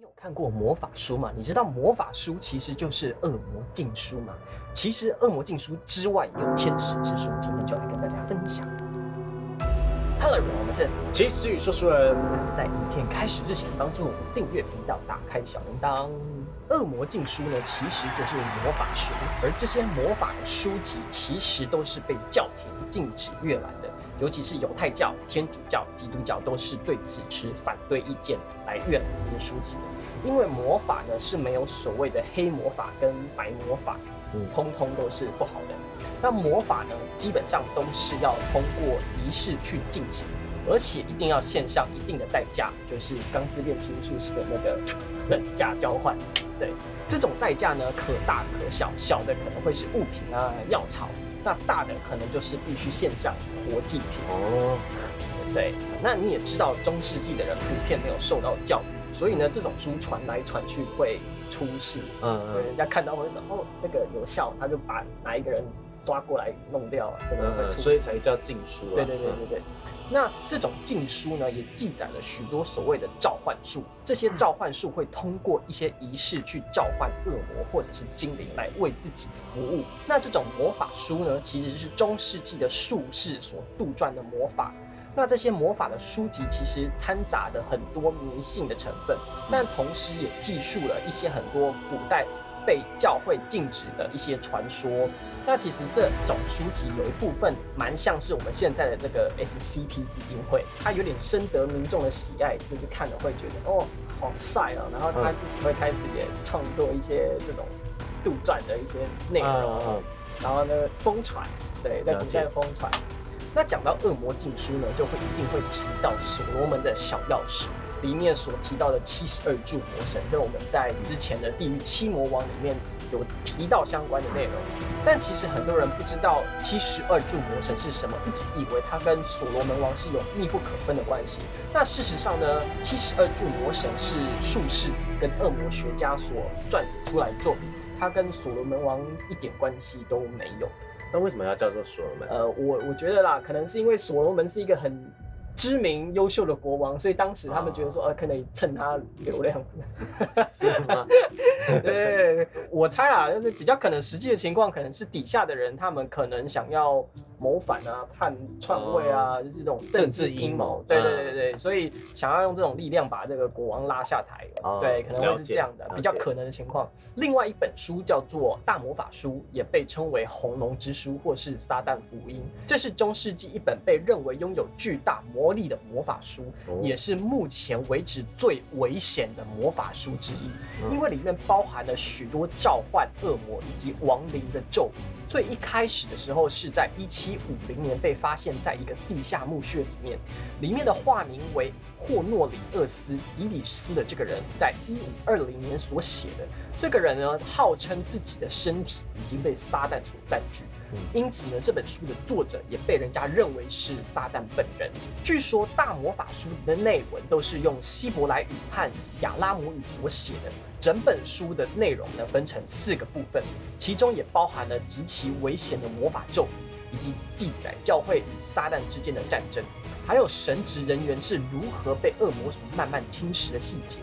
你有看过魔法书吗？你知道魔法书其实就是恶魔禁书吗？其实恶魔禁书之外也有天使之书，今天就来跟大家分享。Hello，我们是其实与说书人，在影片开始之前，帮助我们订阅频道，打开小铃铛。恶魔禁书呢，其实就是魔法书，而这些魔法的书籍其实都是被教廷禁止阅览，尤其是犹太教、天主教、基督教都是对此持反对意见来阅览这些书籍的。因为魔法呢是没有所谓的黑魔法跟白魔法，嗯通通都是不好的。那魔法呢，基本上都是要通过仪式去进行，而且一定要献上一定的代价，就是《钢之炼金术士》的那个 等价交换。对，这种代价呢，可大可小，小的可能会是物品啊、药草，那大的可能就是必须献上国际品。哦，对，那你也知道，中世纪的人普遍没有受到教育，所以呢，这种书传来传去会出事。嗯嗯，人家看到会说，哦，这个有效，他就把哪一个人抓过来弄掉，这个会嗯，出事。所以才叫禁书啊。对对对对对。那这种禁书呢，也记载了许多所谓的召唤术。这些召唤术会通过一些仪式去召唤恶魔或者是精灵来为自己服务。那这种魔法书呢，其实是中世纪的术士所杜撰的魔法。那这些魔法的书籍其实掺杂了很多迷信的成分，但同时也记述了一些很多古代被教会禁止的一些传说。那其实这种书籍有一部分蛮像是我们现在的这个 SCP 基金会，它有点深得民众的喜爱，就是看了会觉得哦好帅啊，然后他嗯自己会开始也创作一些这种杜撰的一些内容，嗯嗯然后呢疯传，对，在古代疯传。那讲到恶魔禁书呢，就会一定会提到所罗门的小钥匙里面所提到的七十二柱魔神，这我们在之前的地狱七魔王里面有提到相关的内容。但其实很多人不知道七十二柱魔神是什么，一直以为它跟所罗门王是有密不可分的关系。那事实上呢，七十二柱魔神是术士跟恶魔学家所撰写出来的作品，它跟所罗门王一点关系都没有。那为什么要叫做所罗门？呃，我我觉得啦，可能是因为所罗门是一个很知名优秀的国王，所以当时他们觉得说，呃，可能蹭他流量。是吗？对，我猜啊，就是比较可能实际的情况，可能是底下的人他们可能想要谋反啊、叛篡位啊，就是这种政治阴谋。对对对对，所以想要用这种力量把这个国王拉下台。哦对，可能会是这样的，比较可能的情况。另外一本书叫做《大魔法书》，也被称为《红龙之书》或是《撒旦福音》，这是中世纪一本被认为拥有巨大魔力的魔法书，哦也是目前为止最危险的魔法书之一。嗯因为里面包包含了许多召唤恶魔以及亡灵的咒语。最一开始的时候是在一七五零年被发现在一个地下墓穴里面，里面的化名为霍诺里厄斯·迪里斯的这个人，在一五二零年所写的。这个人呢，号称自己的身体已经被撒旦所占据，因此呢，这本书的作者也被人家认为是撒旦本人。据说大魔法书的内文都是用希伯来语和亚拉姆语所写的。整本书的内容呢，分成四个部分，其中也包含了极其危险的魔法咒语，以及记载教会与撒旦之间的战争，还有神职人员是如何被恶魔所慢慢侵蚀的细节。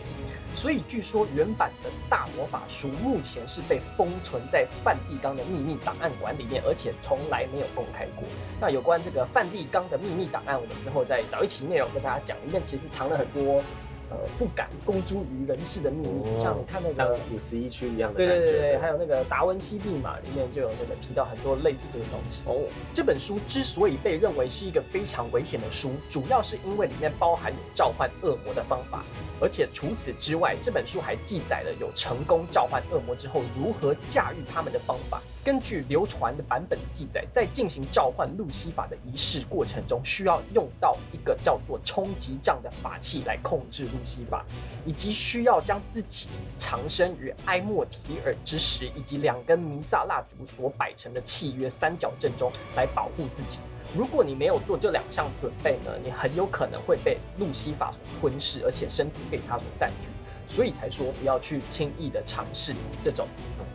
所以据说原版的大魔法书目前是被封存在梵蒂冈的秘密档案馆里面，而且从来没有公开过。那有关这个梵蒂冈的秘密档案，我们之后再找一期内容跟大家讲，里面其实藏了很多呃不敢公诸于人世的秘密，哦像你看那个。五十一区一样的对。对对对，还有那个达文西密码里面就有那个提到很多类似的东西。哦，这本书之所以被认为是一个非常危险的书，主要是因为里面包含有召唤恶魔的方法，而且除此之外，这本书还记载了有成功召唤恶魔之后如何驾驭他们的方法。根据流传的版本记载，在进行召唤路西法的仪式过程中，需要用到一个叫做冲击杖的法器来控制路西法，以及需要将自己藏身于埃莫提尔之石以及两根弥撒蜡烛所摆成的契约三角阵中来保护自己。如果你没有做这两项准备呢，你很有可能会被路西法所吞噬，而且身体被他所占据。所以才说不要去轻易的尝试这种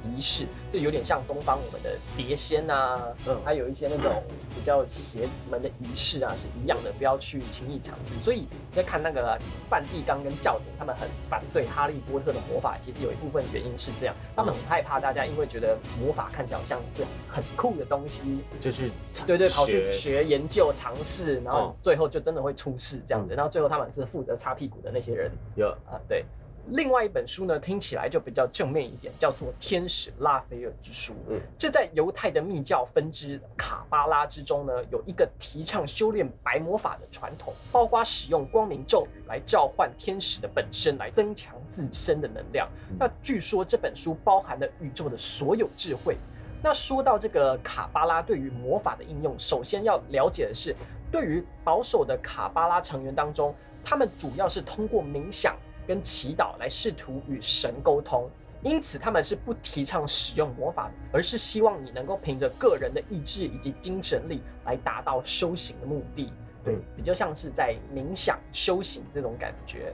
仪式，就有点像东方我们的碟仙啊，嗯。还有一些那种比较邪门的仪式啊是一样的，不要去轻易尝试。所以你在看那个梵蒂冈跟教廷，他们很反对哈利波特的魔法，其实有一部分原因是这样，他们很害怕大家因为觉得魔法看起来好像是很酷的东西，就去对对，跑去学学研究尝试，然后哦最后就真的会出事这样子，嗯然后最后他们是负责擦屁股的那些人。有。啊，对。另外一本书呢，听起来就比较正面一点，叫做《天使拉斐尔之书》。嗯这在犹太的密教分支卡巴拉之中呢，有一个提倡修炼白魔法的传统，包括使用光明咒语来召唤天使的本身，来增强自身的能量。嗯那据说这本书包含了宇宙的所有智慧。那说到这个卡巴拉对于魔法的应用，首先要了解的是，对于保守的卡巴拉成员当中，他们主要是通过冥想跟祈祷来试图与神沟通。因此，他们是不提倡使用魔法的，而是希望你能够凭着个人的意志以及精神力来达到修行的目的。对嗯，比较像是在冥想修行这种感觉。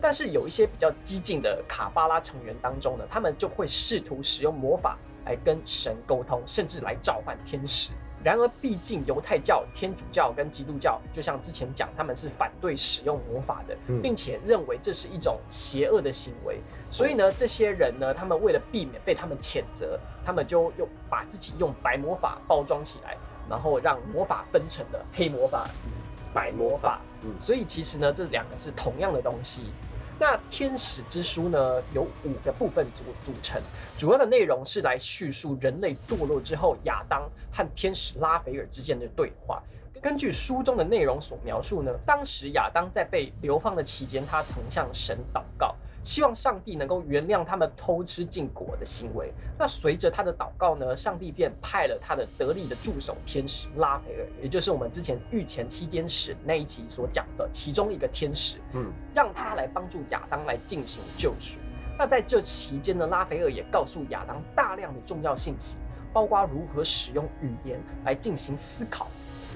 但是有一些比较激进的卡巴拉成员当中呢，他们就会试图使用魔法来跟神沟通，甚至来召唤天使。然而，毕竟犹太教、天主教跟基督教，就像之前讲，他们是反对使用魔法的，嗯并且认为这是一种邪恶的行为。所以呢，这些人呢，他们为了避免被他们谴责，他们就用把自己用白魔法包装起来，然后让魔法分成了黑魔法与白魔法。嗯所以其实呢，这两个是同样的东西。那天使之书呢，有五个部分组组成，主要的内容是来叙述人类堕落之后，亚当和天使拉斐尔之间的对话。根据书中的内容所描述呢，当时亚当在被流放的期间，他曾向神祷告，希望上帝能够原谅他们偷吃禁果的行为。那随着他的祷告呢，上帝便派了他的得力的助手天使拉斐尔，也就是我们之前御前七天使那一集所讲的其中一个天使，嗯让他来帮助亚当来进行救赎。那在这期间呢，拉斐尔也告诉亚当大量的重要信息，包括如何使用语言来进行思考，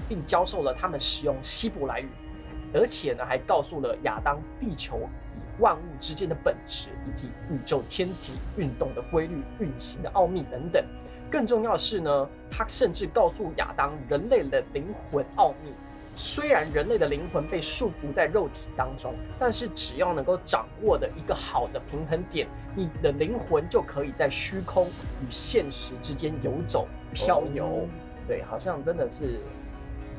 并教授了他们使用希伯来语，而且呢，还告诉了亚当地球与万物之间的本质，以及宇宙天体运动的规律、运行的奥秘等等。更重要的是呢，他甚至告诉亚当人类的灵魂奥秘。虽然人类的灵魂被束缚在肉体当中，但是只要能够掌握的一个好的平衡点，你的灵魂就可以在虚空与现实之间游走、漂游。哦对，好像真的是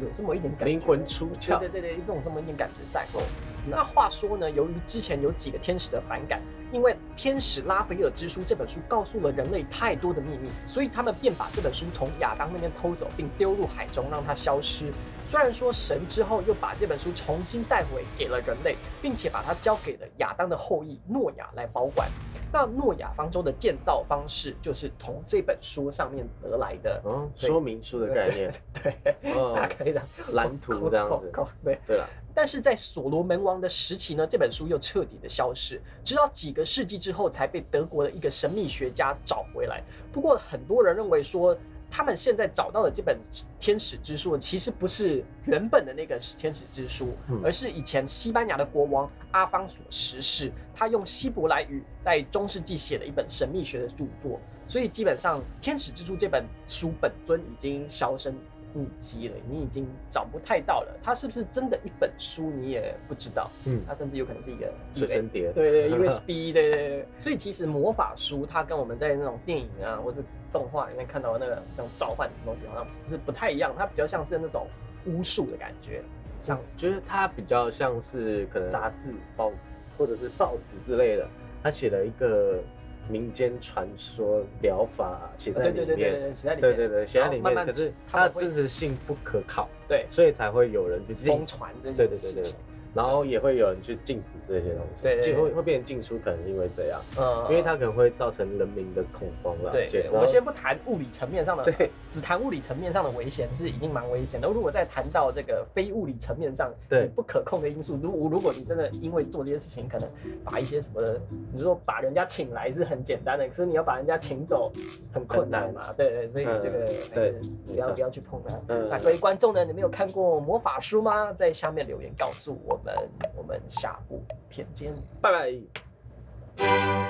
有这么一点感觉。灵魂出窍对对对对，这种这么一点感觉在。哦，那话说呢，由于之前有几个天使的反感，因为《天使拉斐尔之书》这本书告诉了人类太多的秘密，所以他们便把这本书从亚当那边偷走，并丢入海中，让它消失。虽然说神之后又把这本书重新带回给了人类，并且把它交给了亚当的后裔诺亚来保管。那诺亚方舟的建造方式就是从这本书上面得来的。哦，对说明书的概念，对，哦大家可以的蓝图这样子。对。对了，但是在所罗门王的时期呢，这本书又彻底的消失，直到几个世纪之后才被德国的一个神秘学家找回来。不过很多人认为说，他们现在找到的这本天使之书，其实不是原本的那个天使之书，嗯而是以前西班牙的国王阿方索十世，他用希伯来语在中世纪写的一本神秘学的著作。所以基本上，《天使之书》这本书本尊已经销声匿迹了，你已经找不太到了。它是不是真的一本书，你也不知道。嗯，它甚至有可能是一个随身碟，对对 USB 对对对。所以其实魔法书它跟我们在那种电影啊或是动画里面看到的那个那种召唤什么东西，好像是不太一样。它比较像是那种巫术的感觉，像觉得它比较像是可能杂志报或者是报纸之类的，他写了一个民间传说疗法写在里面，对对对对，写在里面，对对对写在里面，然后慢慢可是它的真实性不可靠，对。所以才会有人去疯传这件事情。然后也会有人去禁止这些东西，对会会变成禁书，可能是因为这样，嗯因为它可能会造成人民的恐慌了。对我们先不谈物理层面上的，对，只谈物理层面上的危险是已经蛮危险的。如果再谈到这个非物理层面上对不可控的因素，如如果你真的因为做这些事情，可能把一些什么的，你说把人家请来是很简单的，可是你要把人家请走很困难嘛。对对，所以这个嗯对不要不要去碰它。嗯那各位观众呢，你们有看过魔法书吗？在下面留言告诉我我们下部片见，拜拜。